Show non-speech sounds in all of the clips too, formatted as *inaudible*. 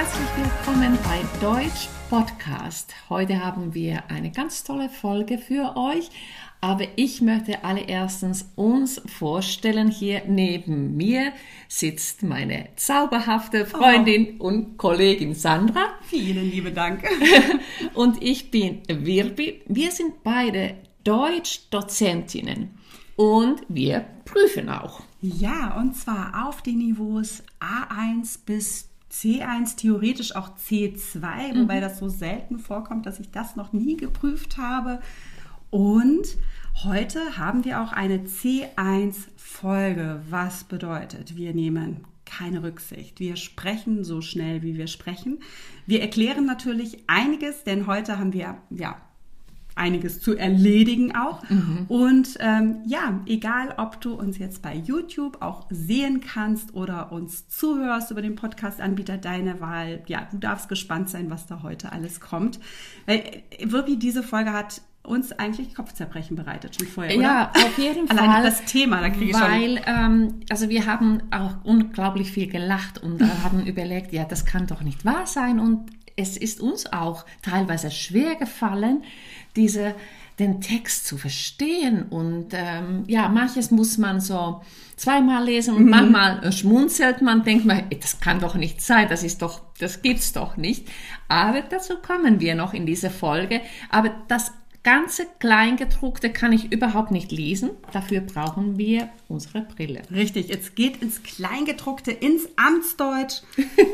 herzlich willkommen bei Deutsch Podcast. Heute haben wir eine ganz tolle Folge für euch, aber ich möchte allererstens uns vorstellen. Hier neben mir sitzt meine zauberhafte Freundin oh. und Kollegin Sandra. Vielen lieben Dank. *laughs* und ich bin Wirbi. Wir sind beide Deutschdozentinnen und wir prüfen auch. Ja, und zwar auf den Niveaus A1 bis C1, theoretisch auch C2, mhm. wobei das so selten vorkommt, dass ich das noch nie geprüft habe. Und heute haben wir auch eine C1-Folge, was bedeutet, wir nehmen keine Rücksicht. Wir sprechen so schnell, wie wir sprechen. Wir erklären natürlich einiges, denn heute haben wir ja einiges zu erledigen auch. Mhm. Und ähm, ja, egal, ob du uns jetzt bei YouTube auch sehen kannst oder uns zuhörst über den Podcast-Anbieter deine Wahl, ja, du darfst gespannt sein, was da heute alles kommt. Weil äh, wirklich diese Folge hat uns eigentlich Kopfzerbrechen bereitet schon vorher, oder? Ja, auf jeden *laughs* Fall. Allein das Thema, da kriege ich weil, schon... Ähm, also wir haben auch unglaublich viel gelacht und haben *laughs* überlegt, ja, das kann doch nicht wahr sein und es ist uns auch teilweise schwer gefallen, diese, den Text zu verstehen. Und ähm, ja, manches muss man so zweimal lesen und mhm. manchmal schmunzelt man, denkt man, das kann doch nicht sein, das ist doch, das gibt's doch nicht. Aber dazu kommen wir noch in dieser Folge. Aber das ganze Kleingedruckte kann ich überhaupt nicht lesen. Dafür brauchen wir unsere Brille. Richtig, jetzt geht ins Kleingedruckte, ins Amtsdeutsch.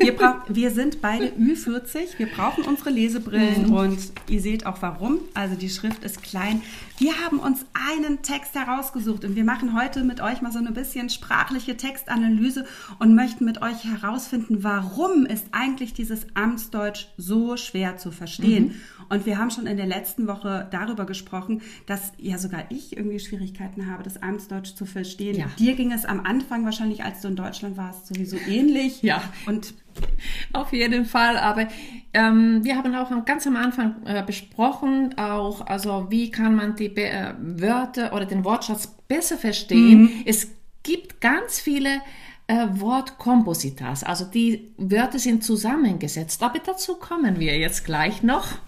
Wir, *laughs* wir sind beide Ü40, wir brauchen unsere Lesebrillen mhm. und ihr seht auch warum. Also die Schrift ist klein. Wir haben uns einen Text herausgesucht und wir machen heute mit euch mal so ein bisschen sprachliche Textanalyse und möchten mit euch herausfinden, warum ist eigentlich dieses Amtsdeutsch so schwer zu verstehen. Mhm. Und wir haben schon in der letzten Woche darüber gesprochen, dass ja sogar ich irgendwie Schwierigkeiten habe, das Amtsdeutsch zu verstehen. Ja. Dir ging es am Anfang wahrscheinlich, als du in Deutschland warst, sowieso ähnlich. Ja. Und *laughs* auf jeden Fall, aber ähm, wir haben auch ganz am Anfang äh, besprochen, auch also wie kann man die Be äh, Wörter oder den Wortschatz besser verstehen. Mhm. Es gibt ganz viele äh, Wortkompositas, also die Wörter sind zusammengesetzt, aber dazu kommen wir jetzt gleich noch.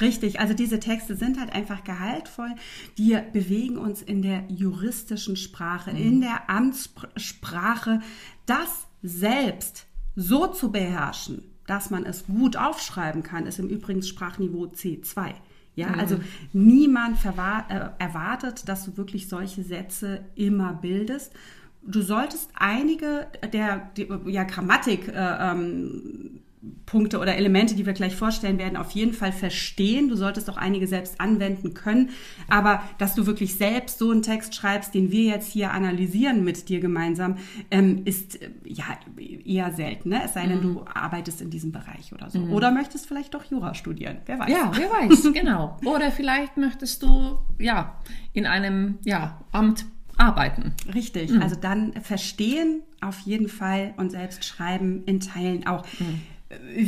Richtig, also diese Texte sind halt einfach gehaltvoll. Die bewegen uns in der juristischen Sprache, mhm. in der Amtssprache, das selbst so zu beherrschen, dass man es gut aufschreiben kann, ist im Übrigen Sprachniveau C2. Ja, mhm. also niemand äh, erwartet, dass du wirklich solche Sätze immer bildest. Du solltest einige der, der ja, Grammatik äh, ähm, Punkte oder Elemente, die wir gleich vorstellen werden, auf jeden Fall verstehen. Du solltest auch einige selbst anwenden können. Aber dass du wirklich selbst so einen Text schreibst, den wir jetzt hier analysieren mit dir gemeinsam, ähm, ist äh, ja eher selten. Ne? Es sei denn, mhm. du arbeitest in diesem Bereich oder so. Mhm. Oder möchtest vielleicht doch Jura studieren. Wer weiß. Ja, wer weiß, *laughs* genau. Oder vielleicht möchtest du ja in einem ja, Amt arbeiten. Richtig. Mhm. Also dann verstehen auf jeden Fall und selbst schreiben in Teilen auch. Mhm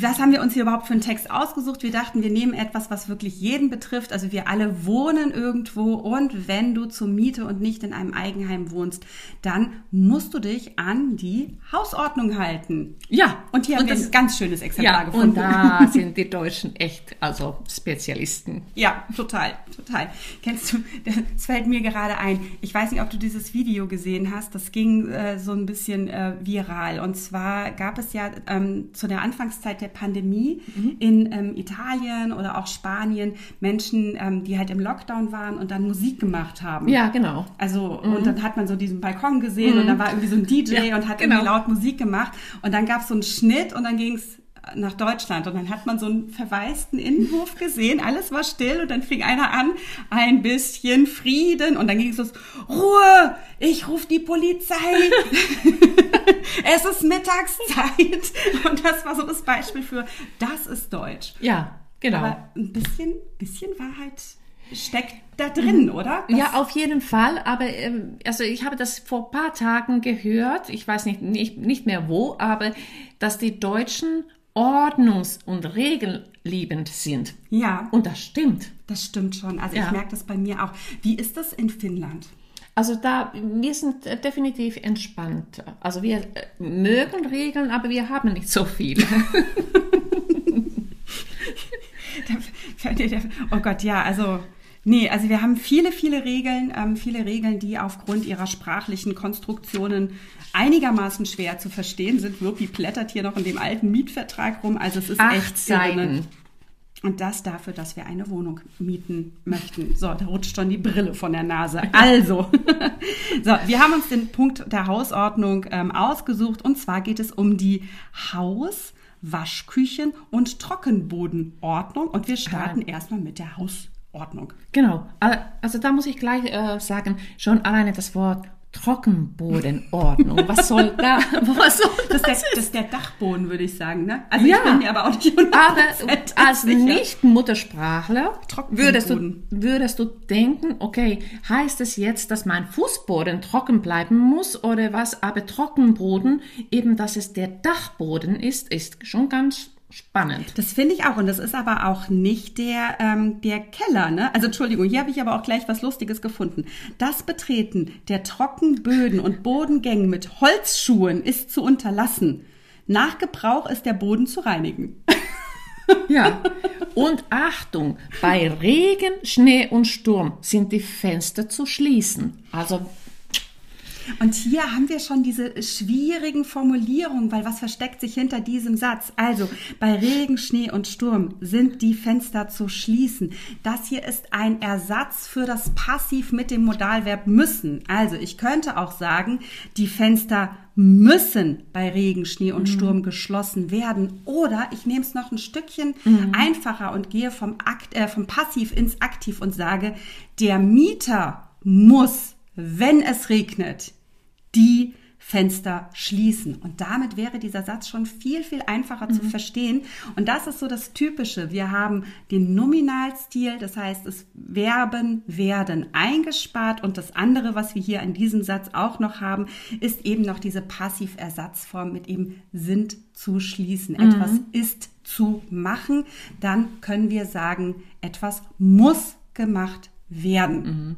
was haben wir uns hier überhaupt für einen Text ausgesucht? Wir dachten, wir nehmen etwas, was wirklich jeden betrifft. Also wir alle wohnen irgendwo und wenn du zur Miete und nicht in einem Eigenheim wohnst, dann musst du dich an die Hausordnung halten. Ja. Und hier und haben wir ein ganz schönes Exemplar ja, gefunden. Und da sind die Deutschen echt, also Spezialisten. Ja, total, total. Kennst du, es fällt mir gerade ein, ich weiß nicht, ob du dieses Video gesehen hast, das ging äh, so ein bisschen äh, viral. Und zwar gab es ja ähm, zu der Anfangs Anfangszeit der Pandemie mhm. in ähm, Italien oder auch Spanien Menschen, ähm, die halt im Lockdown waren und dann Musik gemacht haben. Ja, genau. Also, mhm. und dann hat man so diesen Balkon gesehen mhm. und da war irgendwie so ein DJ ja, und hat genau. irgendwie laut Musik gemacht und dann gab es so einen Schnitt und dann ging es nach Deutschland und dann hat man so einen verwaisten Innenhof gesehen, alles war still und dann fing einer an, ein bisschen Frieden und dann ging es los, Ruhe, ich rufe die Polizei, *laughs* es ist Mittagszeit und das war so das Beispiel für, das ist Deutsch. Ja, genau. Aber ein bisschen, bisschen Wahrheit steckt da drin, oder? Das ja, auf jeden Fall. Aber ähm, also ich habe das vor paar Tagen gehört. Ich weiß nicht, nicht, nicht mehr wo, aber dass die Deutschen ordnungs- und regelliebend sind. Ja. Und das stimmt. Das stimmt schon. Also ja. ich merke das bei mir auch. Wie ist das in Finnland? Also da, wir sind äh, definitiv entspannt. Also wir äh, mögen Regeln, aber wir haben nicht so viele. *laughs* *laughs* oh Gott, ja, also Nee, also wir haben viele, viele Regeln, ähm, viele Regeln, die aufgrund ihrer sprachlichen Konstruktionen einigermaßen schwer zu verstehen sind. Wirpi plättert hier noch in dem alten Mietvertrag rum. Also es ist Acht echt Seiten. irre. Und das dafür, dass wir eine Wohnung mieten möchten. So, da rutscht schon die Brille von der Nase. *laughs* Also, *laughs* so, wir haben uns den Punkt der Hausordnung ähm, ausgesucht. Und zwar geht es um die Haus-, Waschküchen- und Trockenbodenordnung. Und wir starten erstmal mit der Hausordnung. Genau. Also da muss ich gleich äh, sagen, schon alleine das Wort Trockenbodenordnung. Was soll da? *laughs* Was soll Das ist, der, das ist der Dachboden, würde ich sagen. Ne? Also ich bin mir aber auch nicht Aber 100% als. Nicht-Muttersprachler würdest du, würdest du denken, okay, heißt es jetzt, dass mein Fußboden trocken bleiben muss oder was? Aber Trockenboden, eben dass es der Dachboden ist, ist schon ganz spannend. Das finde ich auch. Und das ist aber auch nicht der, ähm, der Keller, ne? Also Entschuldigung, hier habe ich aber auch gleich was Lustiges gefunden. Das Betreten der Trockenböden und Bodengängen mit Holzschuhen ist zu unterlassen. Nach Gebrauch ist der Boden zu reinigen. *laughs* Ja. Und Achtung, bei Regen, Schnee und Sturm sind die Fenster zu schließen. Also Und hier haben wir schon diese schwierigen Formulierungen, weil was versteckt sich hinter diesem Satz? Also, bei Regen, Schnee und Sturm sind die Fenster zu schließen. Das hier ist ein Ersatz für das Passiv mit dem Modalverb müssen. Also, ich könnte auch sagen, die Fenster müssen bei Regen, Schnee und Sturm geschlossen werden. Oder ich nehme es noch ein Stückchen einfacher und gehe vom, Akt, äh, vom Passiv ins Aktiv und sage, der Mieter muss, wenn es regnet, die Fenster schließen. Und damit wäre dieser Satz schon viel, viel einfacher zu verstehen. Und das ist so das Typische. Wir haben den Nominalstil, das heißt, es Verben werden eingespart. Und das andere, was wir hier in diesem Satz auch noch haben, ist eben noch diese Passiversatzform mit eben sind zu schließen. Etwas ist zu machen. Dann können wir sagen, etwas muss gemacht werden.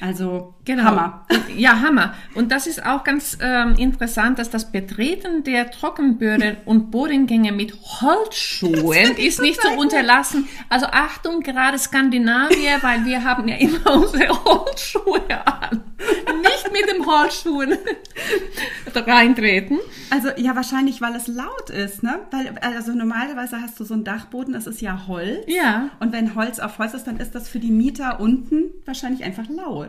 Also Genau. Hammer. Ja, Hammer. Und das ist auch ganz ähm, interessant, dass das Betreten der Trockenböden und Bodengänge mit Holzschuhen ist nicht zu unterlassen. Also Achtung, gerade Skandinavier, weil wir haben ja immer *laughs* unsere Holzschuhe an. Nicht mit dem Holzschuhen *laughs* reintreten. Also ja, wahrscheinlich, weil es laut ist, ne? Weil, also normalerweise hast du so einen Dachboden, das ist ja Holz. Ja. Und wenn Holz auf Holz ist, dann ist das für die Mieter unten wahrscheinlich einfach laut.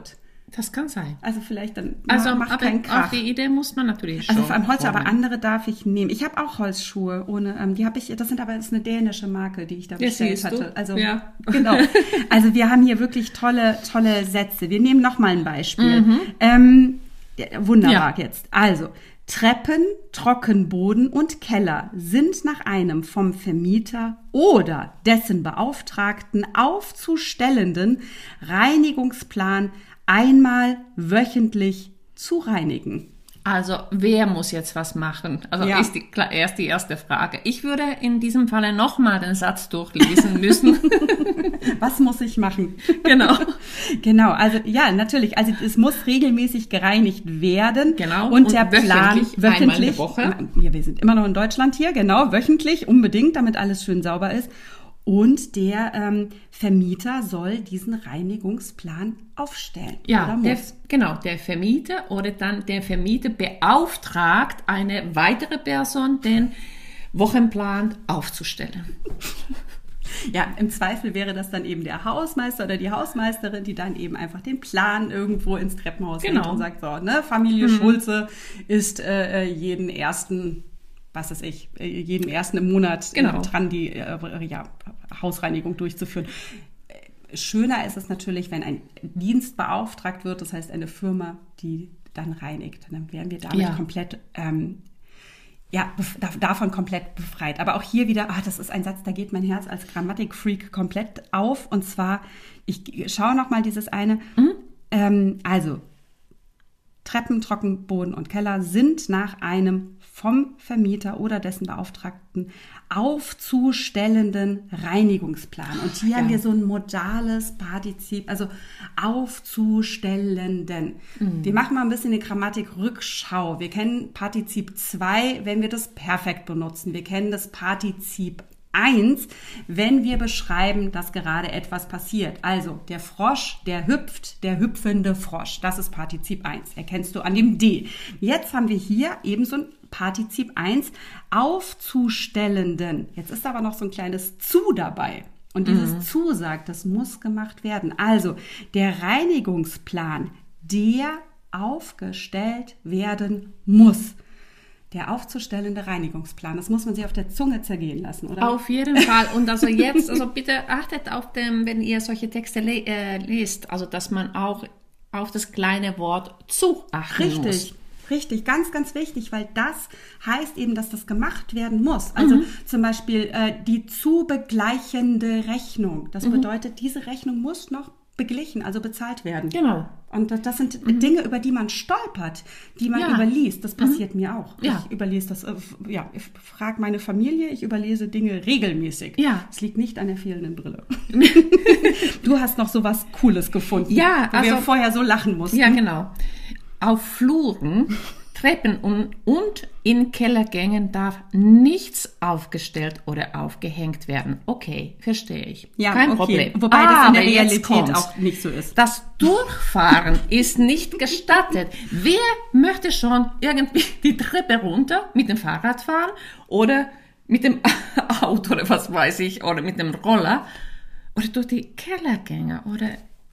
Das kann sein. Also vielleicht dann Also macht aber keinen auf Krach. die Idee muss man natürlich schon Also vor allem Holz, aber andere darf ich nehmen. Ich habe auch Holzschuhe ohne, ähm, die habe ich, das sind aber das ist eine dänische Marke, die ich da bestellt du. hatte. Also Ja. genau. *laughs* Also wir haben hier wirklich tolle, tolle Sätze. Wir nehmen noch mal ein Beispiel. Mhm. Ähm, wunderbar Ja. jetzt. Also Treppen, Trockenboden und Keller sind nach einem vom Vermieter oder dessen Beauftragten aufzustellenden Reinigungsplan einmal wöchentlich zu reinigen. Also wer muss jetzt was machen? Also Ja. ist die, klar, erst die erste Frage. Ich würde in diesem Falle nochmal den Satz durchlesen müssen. *laughs* Was muss ich machen? *laughs* genau. Genau, also ja, natürlich. Also es muss regelmäßig gereinigt werden. Genau, Und, und der Plan wöchentlich, einmal in der Woche. Ja, wir sind immer noch in Deutschland hier, genau, wöchentlich, unbedingt, damit alles schön sauber ist. Und der ähm, Vermieter soll diesen Reinigungsplan aufstellen. Ja, der, genau, der Vermieter oder dann der Vermieter beauftragt eine weitere Person, den Wochenplan aufzustellen. *laughs* Ja, im Zweifel wäre das dann eben der Hausmeister oder die Hausmeisterin, die dann eben einfach den Plan irgendwo ins Treppenhaus Genau. und sagt, so, ne, Familie Schulze ist äh, jeden ersten, was weiß ich, jeden ersten im Monat Genau. äh, dran, die äh, ja, Hausreinigung durchzuführen. Äh, Schöner ist es natürlich, wenn ein Dienst beauftragt wird, das heißt eine Firma, die dann reinigt. Dann wären wir damit Ja. komplett ähm, ja, davon komplett befreit. Aber auch hier wieder, ah, das ist ein Satz, da geht mein Herz als Grammatikfreak komplett auf. Und zwar, ich schaue noch mal dieses eine. Ähm, also, Treppen, Trockenboden und Keller sind nach einem vom Vermieter oder dessen Beauftragten aufzustellenden Reinigungsplan. Und hier Ja. haben wir so ein modales Partizip, also aufzustellenden. Wir machen mal ein bisschen eine Grammatik-Rückschau. Wir kennen Partizip 2, wenn wir das perfekt benutzen. Wir kennen das Partizip 1, wenn wir beschreiben, dass gerade etwas passiert. Also der Frosch, der hüpft, der hüpfende Frosch. Das ist Partizip 1. Erkennst du an dem D. Jetzt haben wir hier ebenso ein Partizip 1 aufzustellenden. Jetzt ist aber noch so ein kleines zu dabei. Und dieses mhm. zu sagt, das muss gemacht werden. Also der Reinigungsplan, der aufgestellt werden muss der aufzustellende Reinigungsplan. Das muss man sich auf der Zunge zergehen lassen, oder? Auf jeden Fall. Und also jetzt, also bitte achtet auf dem, wenn ihr solche Texte le äh, lest, also dass man auch auf das kleine Wort zu achten Richtig. muss. Richtig, ganz, ganz wichtig, weil das heißt eben, dass das gemacht werden muss. Also mhm. zum Beispiel äh, die zu begleichende Rechnung. Das mhm. bedeutet, diese Rechnung muss noch beglichen, also bezahlt werden. Genau. Und das sind mhm. Dinge, über die man stolpert, die man ja. überliest. Das passiert mhm. mir auch. Ja. Ich überlese das, äh, ja, ich frage meine Familie, ich überlese Dinge regelmäßig. Ja. Es liegt nicht an der fehlenden Brille. *laughs* du hast noch so was Cooles gefunden. Ja, wo also, wir vorher so lachen mussten. Ja, genau. Auf Fluren Treppen und, und in Kellergängen darf nichts aufgestellt oder aufgehängt werden. Okay, verstehe ich. Ja, Kein okay. Problem. Wobei ah, das in der Realität auch nicht so ist. Das Durchfahren *laughs* ist nicht gestattet. Wer möchte schon irgendwie die Treppe runter mit dem Fahrrad fahren oder mit dem *laughs* Auto oder was weiß ich oder mit dem Roller oder durch die Kellergänge oder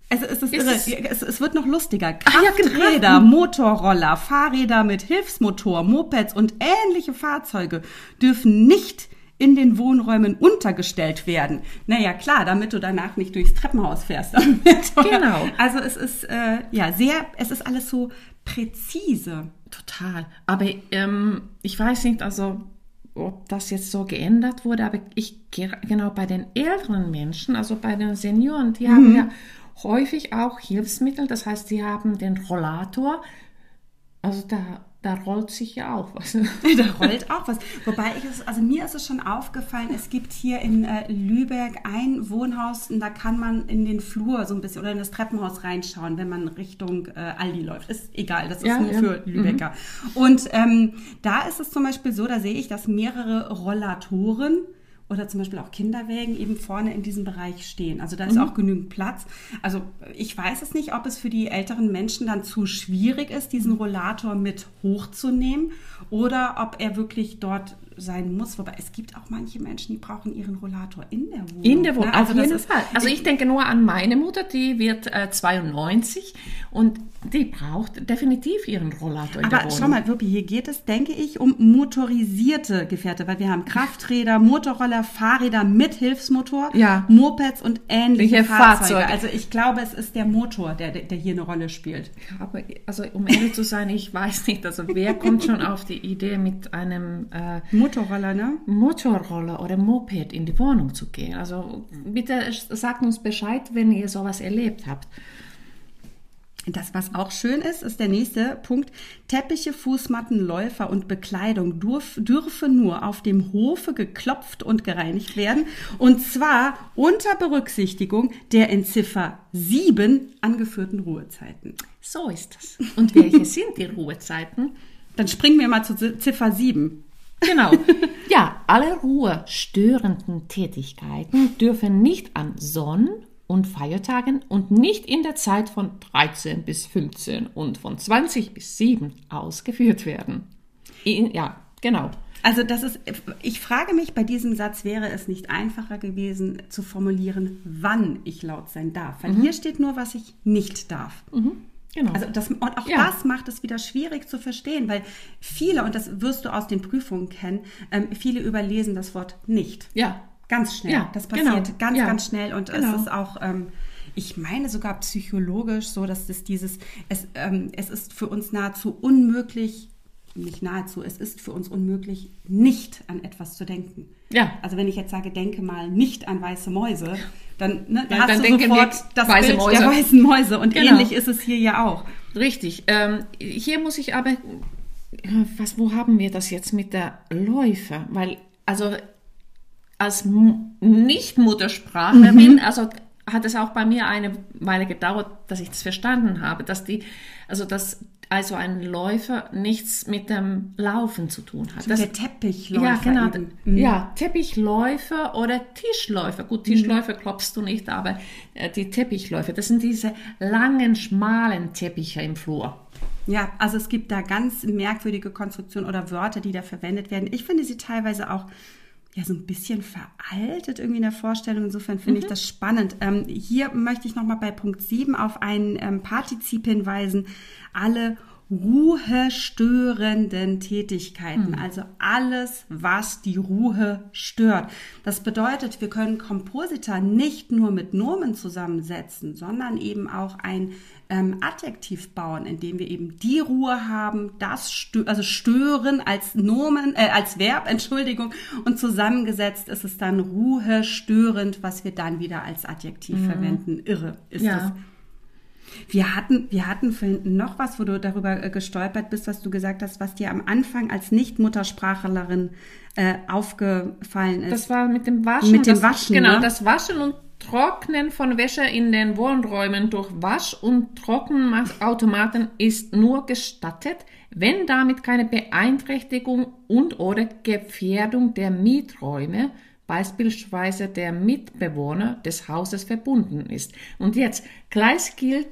es, es, ist irre. Es, es, wird noch lustiger. Krafträder, ah, ja, Motorroller, Fahrräder mit Hilfsmotor, Mopeds und ähnliche Fahrzeuge dürfen nicht in den Wohnräumen untergestellt werden. Naja, klar, damit du danach nicht durchs Treppenhaus fährst. *laughs* genau. Also es ist äh, ja sehr, es ist alles so präzise. Total. Aber ähm, ich weiß nicht, also ob das jetzt so geändert wurde, aber ich genau bei den älteren Menschen, also bei den Senioren, die mhm. haben ja häufig auch Hilfsmittel. Das heißt, sie haben den Rollator. Also da, da rollt sich ja auch was. *laughs* da rollt auch was. Wobei ich es, also mir ist es schon aufgefallen, es gibt hier in äh, Lübeck ein Wohnhaus und da kann man in den Flur so ein bisschen oder in das Treppenhaus reinschauen, wenn man Richtung äh, Aldi läuft. Ist egal, das ist ja, nur ja. für Lübecker. Mhm. Und ähm, da ist es zum Beispiel so, da sehe ich, dass mehrere Rollatoren oder zum Beispiel auch Kinderwägen eben vorne in diesem Bereich stehen. Also da ist mhm. auch genügend Platz. Also ich weiß es nicht, ob es für die älteren Menschen dann zu schwierig ist, diesen Rollator mit hochzunehmen oder ob er wirklich dort sein muss. Wobei es gibt auch manche Menschen, die brauchen ihren Rollator in der Wohnung. In der Wohnung, ne? also auf jeden Fall. Also ich denke nur an meine Mutter, die wird äh, 92 und die braucht definitiv ihren Rollator in Aber der Wohnung. schau mal, Wirpi, hier geht es, denke ich, um motorisierte Gefährte, weil wir haben Krafträder, Motorroller, Fahrräder mit Hilfsmotor, ja. Mopeds und ähnliche Fahrzeuge. Fahrzeuge. Also ich glaube, es ist der Motor, der, der hier eine Rolle spielt. Aber also um ehrlich zu sein, ich weiß nicht, also wer kommt schon auf die Idee mit einem äh, Motorroller, ne? Motorroller oder Moped in die Wohnung zu gehen. Also bitte sagt uns Bescheid, wenn ihr sowas erlebt habt. Das, was auch schön ist, ist der nächste Punkt. Teppiche, Fußmatten, Läufer und Bekleidung dürf, dürfen nur auf dem Hofe geklopft und gereinigt werden. Und zwar unter Berücksichtigung der in Ziffer 7 angeführten Ruhezeiten. So ist das. Und welche sind die Ruhezeiten? Dann springen wir mal zu Ziffer 7. Genau. *laughs* Ja, alle ruhestörenden Tätigkeiten dürfen nicht an Sonn- und Feiertagen und nicht in der Zeit von 13 bis 15 und von 20 bis 7 ausgeführt werden. In, ja, genau. Also das ist, ich frage mich, bei diesem Satz wäre es nicht einfacher gewesen zu formulieren, wann ich laut sein darf. Weil mhm. hier steht nur, was ich nicht darf. Mhm. Genau. Also das, und auch ja. das macht es wieder schwierig zu verstehen, weil viele, und das wirst du aus den Prüfungen kennen, ähm, viele überlesen das Wort nicht. Ja. Ganz schnell. Ja, das passiert genau. ganz, ja. ganz schnell. Und genau. es ist auch, ähm, ich meine sogar psychologisch so, dass es dieses, es, ähm, es ist für uns nahezu unmöglich, nicht nahezu, es ist für uns unmöglich, nicht an etwas zu denken. Ja. Also wenn ich jetzt sage, denke mal nicht an weiße Mäuse, dann, ne, ja, hast dann du sofort das weiße Bild Mäuse. der weißen Mäuse. Und genau. ähnlich ist es hier ja auch. Richtig. Ähm, hier muss ich aber, was, wo haben wir das jetzt mit der Läufer? Weil, also als Nicht-Muttersprachlerin, mhm. also hat es auch bei mir eine Weile gedauert, dass ich das verstanden habe, dass die, also dass also ein Läufer nichts mit dem Laufen zu tun hat. Das, der Teppichläufer. Ja, genau. Mhm. Ja, Teppichläufer oder Tischläufer. Gut, Tischläufer mhm. klopfst du nicht, aber äh, die Teppichläufer, das sind diese langen, schmalen Teppiche im Flur. Ja, also es gibt da ganz merkwürdige Konstruktionen oder Wörter, die da verwendet werden. Ich finde sie teilweise auch ja so ein bisschen veraltet irgendwie in der Vorstellung. Insofern finde mhm. ich das spannend. Ähm, hier möchte ich nochmal bei Punkt 7 auf ein ähm, Partizip hinweisen. Alle ruhestörenden Tätigkeiten, mhm. also alles, was die Ruhe stört. Das bedeutet, wir können Komposita nicht nur mit Nomen zusammensetzen, sondern eben auch ein ähm, Adjektiv bauen, indem wir eben die Ruhe haben, das stö also stören als Nomen, äh, als Verb, *laughs* Entschuldigung, und zusammengesetzt ist es dann Ruhe störend, was wir dann wieder als Adjektiv mhm. verwenden. Irre ist ja. das. Wir hatten, wir hatten vorhin noch was, wo du darüber äh, gestolpert bist, was du gesagt hast, was dir am Anfang als Nicht-Muttersprachlerin äh, aufgefallen ist. Das war mit dem Waschen. Mit dem Waschen. Genau, ne? das Waschen und Trocknen von Wäsche in den Wohnräumen durch Wasch- und Trockenautomaten ist nur gestattet, wenn damit keine Beeinträchtigung und oder Gefährdung der Mieträume, beispielsweise der Mitbewohner des Hauses verbunden ist. Und jetzt, gleich gilt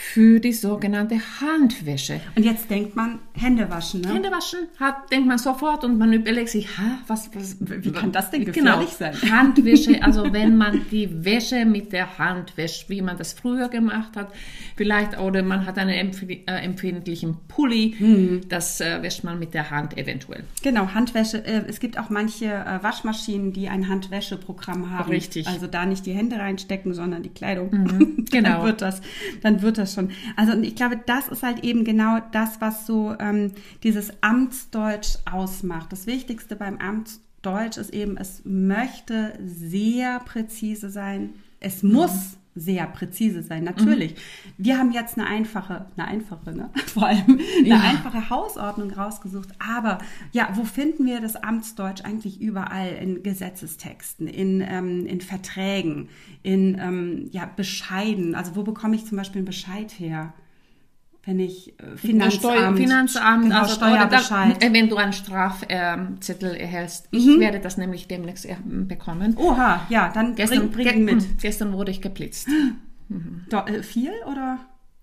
für die sogenannte Handwäsche. Und jetzt denkt man Hände waschen, ne? Hände waschen hat, denkt man sofort und man überlegt sich, ha, was, was, wie kann das denn gefährlich genau, sein? *laughs* Handwäsche, also wenn man die Wäsche mit der Hand wäscht, wie man das früher gemacht hat, vielleicht, oder man hat einen äh, empfindlichen Pulli, mhm. das äh, wäscht man mit der Hand eventuell. Genau, Handwäsche, äh, es gibt auch manche äh, Waschmaschinen, die ein Handwäscheprogramm haben. Richtig. Also da nicht die Hände reinstecken, sondern die Kleidung. Mhm, *laughs* genau. dann wird das, dann wird das schon. Also ich glaube, das ist halt eben genau das, was so ähm, dieses Amtsdeutsch ausmacht. Das Wichtigste beim Amtsdeutsch ist eben, es möchte sehr präzise sein. Es muss sehr präzise sein. Natürlich. Mhm. Wir haben jetzt eine einfache, eine einfache, ne? *laughs* vor allem eine ja. einfache Hausordnung rausgesucht. Aber ja, wo finden wir das Amtsdeutsch eigentlich überall? In Gesetzestexten, in, ähm, in Verträgen, in ähm, ja, Bescheiden. Also wo bekomme ich zum Beispiel einen Bescheid her? Wenn ich äh, Finanzamt, Finanzamt genau, also Steuerbescheid. Da, wenn du einen Strafzettel erhältst. Ich mhm. werde das nämlich demnächst bekommen. Oha, ja, dann gestern, bring, bring mit. *laughs* Gestern wurde ich geblitzt. Mhm. Da, äh, viel oder?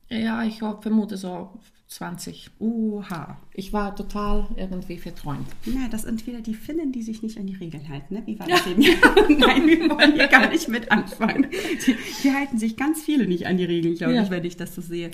Ja, ich vermute so 20. Oha. Ich war total irgendwie verträumt. Ja, das sind wieder die Finnen, die sich nicht an die Regeln halten. Ne? Wie war das eben? *laughs* Nein, wir wollen hier gar nicht mit anfangen. Die, die halten sich ganz viele nicht an die Regeln, glaube ja. ich, wenn ich das so sehe.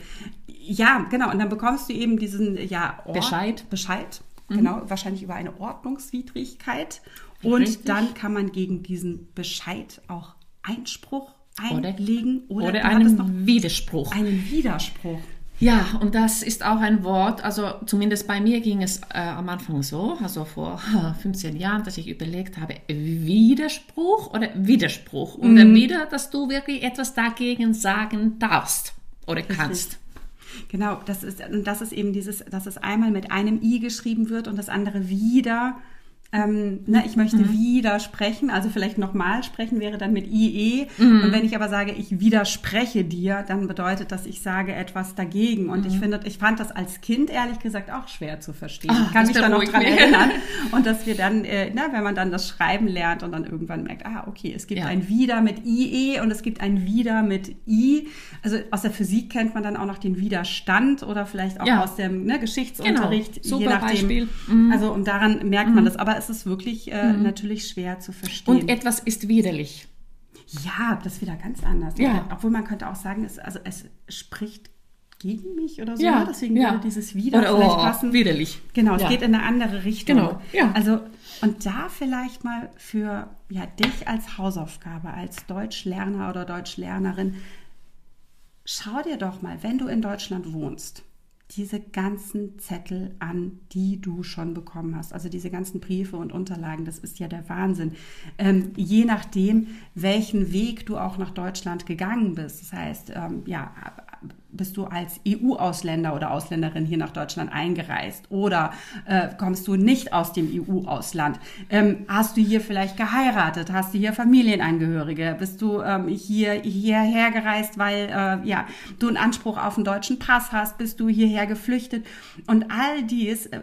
Ja, genau. Und dann bekommst du eben diesen ja, Ort, Bescheid. Bescheid. Mhm. Genau, wahrscheinlich über eine Ordnungswidrigkeit. Und Richtig. dann kann man gegen diesen Bescheid auch Einspruch einlegen oder, oder einen Widerspruch. Einen Widerspruch. Ja, und das ist auch ein Wort, also zumindest bei mir ging es äh, am Anfang so, also vor 15 Jahren, dass ich überlegt habe, Widerspruch oder Widerspruch. Und dann mhm. wieder, dass du wirklich etwas dagegen sagen darfst oder kannst. Genau, das ist, und das ist eben dieses, dass es einmal mit einem I geschrieben wird und das andere wieder ähm, ne, ich möchte mhm. widersprechen, also vielleicht nochmal sprechen wäre dann mit IE. Mhm. Und wenn ich aber sage, ich widerspreche dir, dann bedeutet das, ich sage etwas dagegen. Und mhm. ich finde, ich fand das als Kind ehrlich gesagt auch schwer zu verstehen. Ach, ich kann mich da noch dran erinnern. *laughs* Und dass wir dann, äh, na, wenn man dann das Schreiben lernt und dann irgendwann merkt, ah, okay, es gibt ja. ein Wieder mit IE und es gibt ein Wieder mit I. Also aus der Physik kennt man dann auch noch den Widerstand oder vielleicht auch ja. aus dem ne, Geschichtsunterricht. Genau. Super je nachdem. Beispiel. Mhm. Also und daran merkt man mhm. das. Aber es ist wirklich äh, mhm. natürlich schwer zu verstehen. Und etwas ist widerlich. Ja, das ist wieder ganz anders. Ja. Obwohl man könnte auch sagen, es, also es spricht gegen mich oder so. Ja, ne? Deswegen ja. würde dieses wieder oder, vielleicht oh, passen. Widerlich. Genau, es ja. geht in eine andere Richtung. Genau. Ja. Also und da vielleicht mal für ja, dich als Hausaufgabe, als Deutschlerner oder Deutschlernerin, schau dir doch mal, wenn du in Deutschland wohnst, diese ganzen Zettel an, die du schon bekommen hast. Also diese ganzen Briefe und Unterlagen, das ist ja der Wahnsinn. Ähm, je nachdem, welchen Weg du auch nach Deutschland gegangen bist. Das heißt, ähm, ja, bist du als EU-Ausländer oder Ausländerin hier nach Deutschland eingereist oder äh, kommst du nicht aus dem EU-Ausland? Ähm, hast du hier vielleicht geheiratet? Hast du hier Familienangehörige? Bist du ähm, hier hierher gereist, weil äh, ja du einen Anspruch auf einen deutschen Pass hast? Bist du hierher geflüchtet? Und all dies äh,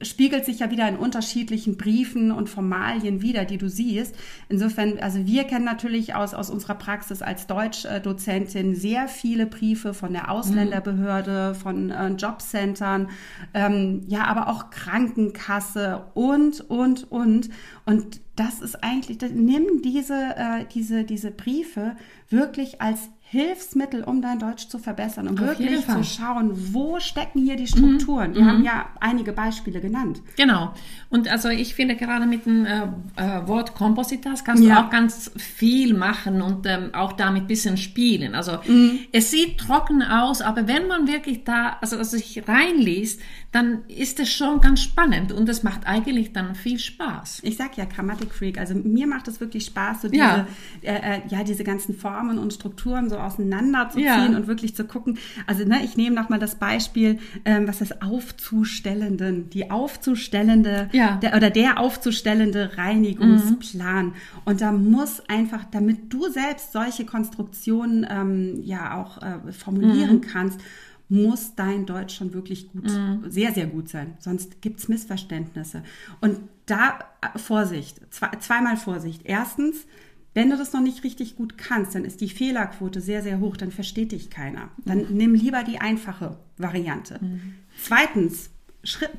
spiegelt sich ja wieder in unterschiedlichen Briefen und Formalien wieder, die du siehst. Insofern, also wir kennen natürlich aus, aus unserer Praxis als Deutschdozentin sehr viele Briefe von der Ausländerbehörde, von äh, Jobcentern, ähm, ja, aber auch Krankenkasse und, und, und. Und das ist eigentlich, nimm diese, äh, diese, diese Briefe wirklich als Hilfsmittel, um dein Deutsch zu verbessern, um Auf wirklich zu schauen, wo stecken hier die Strukturen. Mhm. Wir haben ja einige Beispiele genannt. Genau. Und also ich finde gerade mit dem äh, äh, Wort Kompositas kannst ja. du auch ganz viel machen und ähm, auch damit ein bisschen spielen. Also mhm. es sieht trocken aus, aber wenn man wirklich da, also, also sich reinliest, dann ist es schon ganz spannend und es macht eigentlich dann viel Spaß. Ich sag ja Grammatik-Freak, also mir macht es wirklich Spaß, so diese, ja. Äh, äh, ja, diese ganzen Formen und Strukturen so auseinanderzuziehen ja. und wirklich zu gucken. Also ne, ich nehme nochmal das Beispiel, ähm, was ist Aufzustellenden, die aufzustellende ja. der, oder der aufzustellende Reinigungsplan. Mhm. Und da muss einfach, damit du selbst solche Konstruktionen ähm, ja auch äh, formulieren mhm. kannst, muss dein Deutsch schon wirklich gut, mhm. sehr, sehr gut sein. Sonst gibt es Missverständnisse. Und da äh, Vorsicht, zwei, zweimal Vorsicht. Erstens, wenn du das noch nicht richtig gut kannst, dann ist die Fehlerquote sehr, sehr hoch, dann versteht dich keiner. Dann mhm. nimm lieber die einfache Variante. Mhm. Zweitens,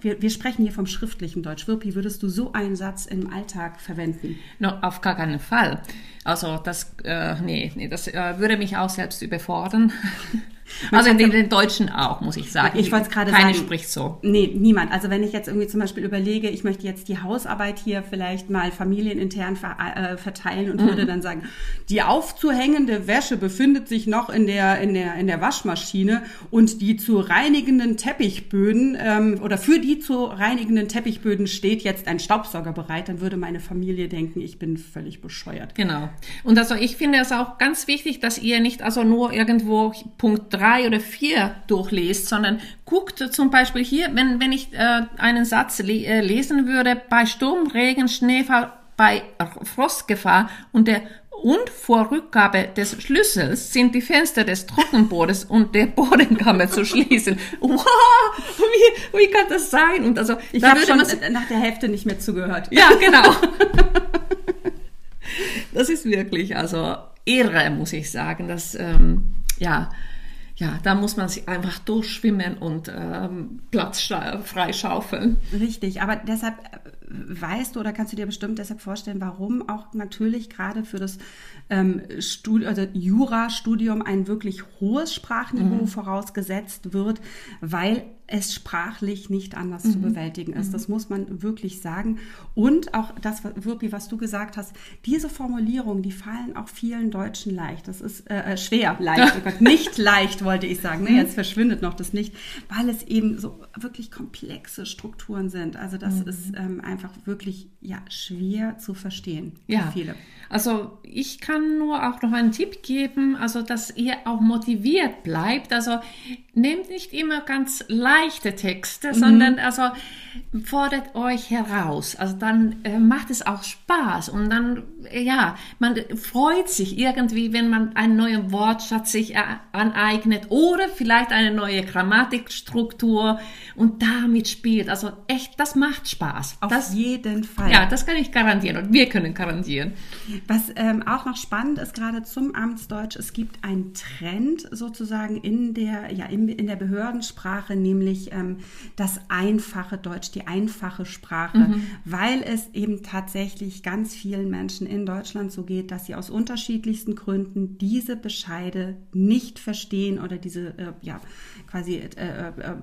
wir, wir, sprechen hier vom schriftlichen Deutsch. Wirpi, würdest du so einen Satz im Alltag verwenden? No, auf gar keinen Fall. Also das, äh, nee, nee, das äh, würde mich auch selbst überfordern. *laughs* Also in den, den, Deutschen auch, muss ich sagen. Ich wollte es gerade sagen. Keine spricht so. Nee, niemand. Also wenn ich jetzt irgendwie zum Beispiel überlege, ich möchte jetzt die Hausarbeit hier vielleicht mal familienintern ver äh, verteilen und mhm. würde dann sagen, die aufzuhängende Wäsche befindet sich noch in der, in der, in der Waschmaschine und die zu reinigenden Teppichböden ähm, oder für die zu reinigenden Teppichböden steht jetzt ein Staubsauger bereit, dann würde meine Familie denken, ich bin völlig bescheuert. Genau. Und also ich finde es auch ganz wichtig, dass ihr nicht also nur irgendwo Punkt drei oder vier durchlest, sondern guckt zum Beispiel hier, wenn, wenn ich äh, einen Satz le äh, lesen würde, bei Sturm, Regen, Schneefall, bei Frostgefahr und der und vor Rückgabe des Schlüssels sind die Fenster des Trockenbodes und der Bodenkammer zu schließen. *laughs* Wow, wie, wie kann das sein? Und also ich habe schon nach der Hälfte nicht mehr zugehört. Ja, genau. *laughs* das ist wirklich also irre, muss ich sagen. dass ähm, ja ja, da muss man sich einfach durchschwimmen und ähm, Platz freischaufeln. Richtig, aber deshalb äh, weißt du oder kannst du dir bestimmt deshalb vorstellen, warum auch natürlich gerade für das ähm, Studi also Jurastudium ein wirklich hohes Sprachniveau mhm. vorausgesetzt wird, weil es sprachlich nicht anders mhm. zu bewältigen ist. Mhm. Das muss man wirklich sagen. Und auch das, Wirpi, was du gesagt hast, diese Formulierungen, die fallen auch vielen Deutschen leicht. Das ist äh, äh schwer, leicht, oh Gott, *laughs* nicht leicht, wollte ich sagen. Ne? Mhm. Jetzt verschwindet noch das nicht, weil es eben so wirklich komplexe Strukturen sind. Also das mhm. ist ähm, einfach wirklich ja, schwer zu verstehen ja. für viele. Also ich kann nur auch noch einen Tipp geben, also dass ihr auch motiviert bleibt. Also nehmt nicht immer ganz leichte Texte, mhm. sondern also fordert euch heraus. Also dann äh, macht es auch Spaß und dann äh, ja, man freut sich irgendwie, wenn man einen neuen Wortschatz sich äh, aneignet oder vielleicht eine neue Grammatikstruktur und damit spielt. Also echt, das macht Spaß. Auf das, jeden Fall. Ja, das kann ich garantieren und wir können garantieren. Was ähm, auch noch spannend ist, gerade zum Amtsdeutsch, es gibt einen Trend sozusagen in der, ja, in, in der Behördensprache, nämlich ähm, das einfache Deutsch, die einfache Sprache, mhm. weil es eben tatsächlich ganz vielen Menschen in Deutschland so geht, dass sie aus unterschiedlichsten Gründen diese Bescheide nicht verstehen oder diese, äh, ja, quasi, äh, äh, äh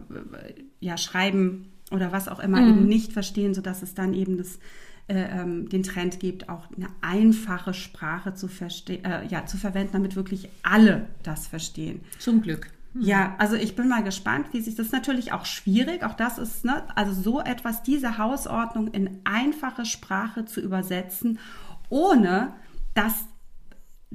ja, schreiben oder was auch immer mhm. eben nicht verstehen, sodass es dann eben das äh, ähm, den Trend gibt, auch eine einfache Sprache zu, äh, ja, zu verwenden, damit wirklich alle das verstehen. Zum Glück. Hm. Ja, also ich bin mal gespannt, wie sich das ist natürlich auch schwierig. Auch das ist, ne, also so etwas, diese Hausordnung in einfache Sprache zu übersetzen, ohne dass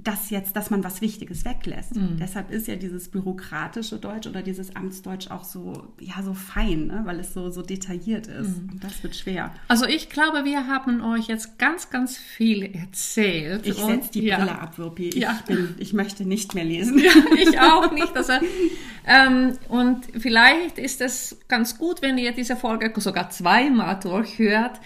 dass jetzt, dass man was Wichtiges weglässt. Mhm. Deshalb ist ja dieses bürokratische Deutsch oder dieses Amtsdeutsch auch so, ja, so fein, ne? weil es so, so detailliert ist. Mhm. Und das wird schwer. Also ich glaube, wir haben euch jetzt ganz, ganz viel erzählt. Ich setze die Brille ja. ab, Wirpi. Ich, ja. bin, ich möchte nicht mehr lesen. Ja, ich auch nicht. Also, ähm, und vielleicht ist es ganz gut, wenn ihr diese Folge sogar zweimal durchhört.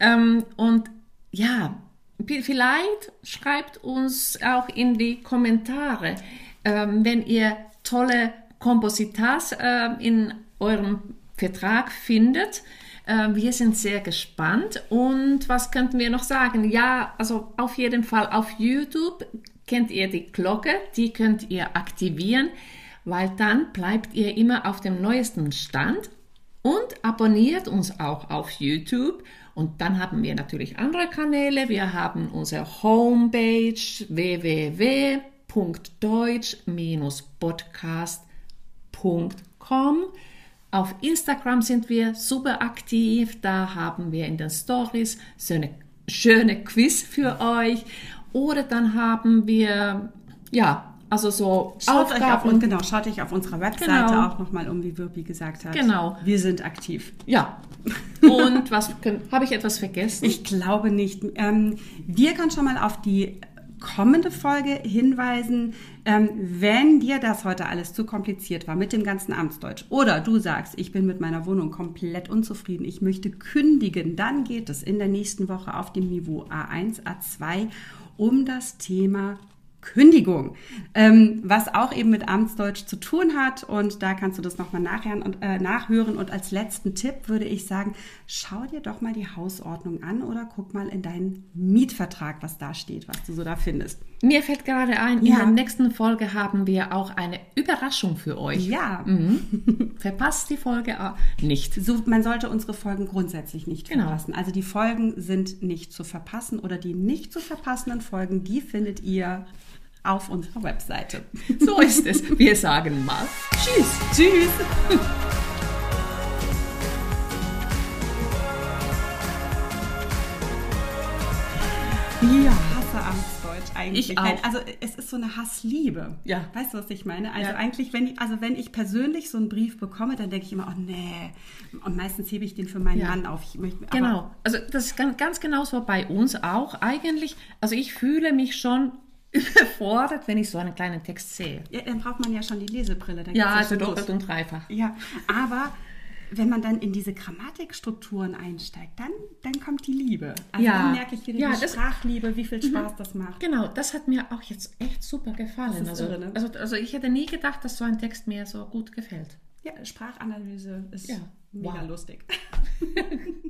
Ähm, und ja, vielleicht schreibt uns auch in die Kommentare, ähm, wenn ihr tolle Kompositas äh, in eurem Vertrag findet. Äh, wir sind sehr gespannt. Und was könnten wir noch sagen? Ja, also auf jeden Fall auf YouTube kennt ihr die Glocke, die könnt ihr aktivieren, weil dann bleibt ihr immer auf dem neuesten Stand und abonniert uns auch auf YouTube und dann haben wir natürlich andere Kanäle. Wir haben unsere Homepage www.deutsch-podcast.com. Auf Instagram sind wir super aktiv. Da haben wir in den Stories so eine schöne Quiz für euch. Oder dann haben wir, ja, also so schaut Aufgaben. Euch auf, genau, schaut euch auf unserer Webseite genau. auch nochmal um, wie Wirpi gesagt hat. Genau. Wir sind aktiv. Ja. *laughs* Und was habe ich etwas vergessen? Ich glaube nicht. Ähm, wir können schon mal auf die kommende Folge hinweisen, ähm, wenn dir das heute alles zu kompliziert war mit dem ganzen Amtsdeutsch oder du sagst, ich bin mit meiner Wohnung komplett unzufrieden, ich möchte kündigen, dann geht es in der nächsten Woche auf dem Niveau A1, A2 um das Thema Kündigung, ähm, was auch eben mit Amtsdeutsch zu tun hat. Und da kannst du das nochmal nachhören und, äh, nachhören. Und als letzten Tipp würde ich sagen, schau dir doch mal die Hausordnung an oder guck mal in deinen Mietvertrag, was da steht, was du so da findest. Mir fällt gerade ein, ja. in der nächsten Folge haben wir auch eine Überraschung für euch. Ja. Mhm. *laughs* Verpasst die Folge nicht. So, man sollte unsere Folgen grundsätzlich nicht genau. verpassen. Also die Folgen sind nicht zu verpassen oder die nicht zu verpassenden Folgen, die findet ihr auf unserer Webseite. So ist es. Wir sagen mal Tschüss. Tschüss. Ja, hasse Amtsdeutsch eigentlich. Ich auch. Also es ist so eine Hassliebe. Ja. Weißt du, was ich meine? Also Ja. eigentlich, wenn ich, also wenn ich persönlich so einen Brief bekomme, dann denke ich immer, oh nee. Und meistens hebe ich den für meinen Ja. Mann auf. Möchte, Genau. Also das ist ganz, ganz genauso bei uns auch. Eigentlich, also ich fühle mich schon überfordert, wenn ich so einen kleinen Text sehe. Ja, dann braucht man ja schon die Lesebrille. Ja, also doppelt und dreifach. Ja, aber wenn man dann in diese Grammatikstrukturen einsteigt, dann, dann kommt die Liebe. Also Ja. dann merke ich wieder Ja, die Sprachliebe, wie viel Spaß das macht. Genau, das hat mir auch jetzt echt super gefallen. Also, irre, ne? also, also ich hätte nie gedacht, dass so ein Text mir so gut gefällt. Ja, Sprachanalyse ist Ja. mega Wow. lustig. *laughs*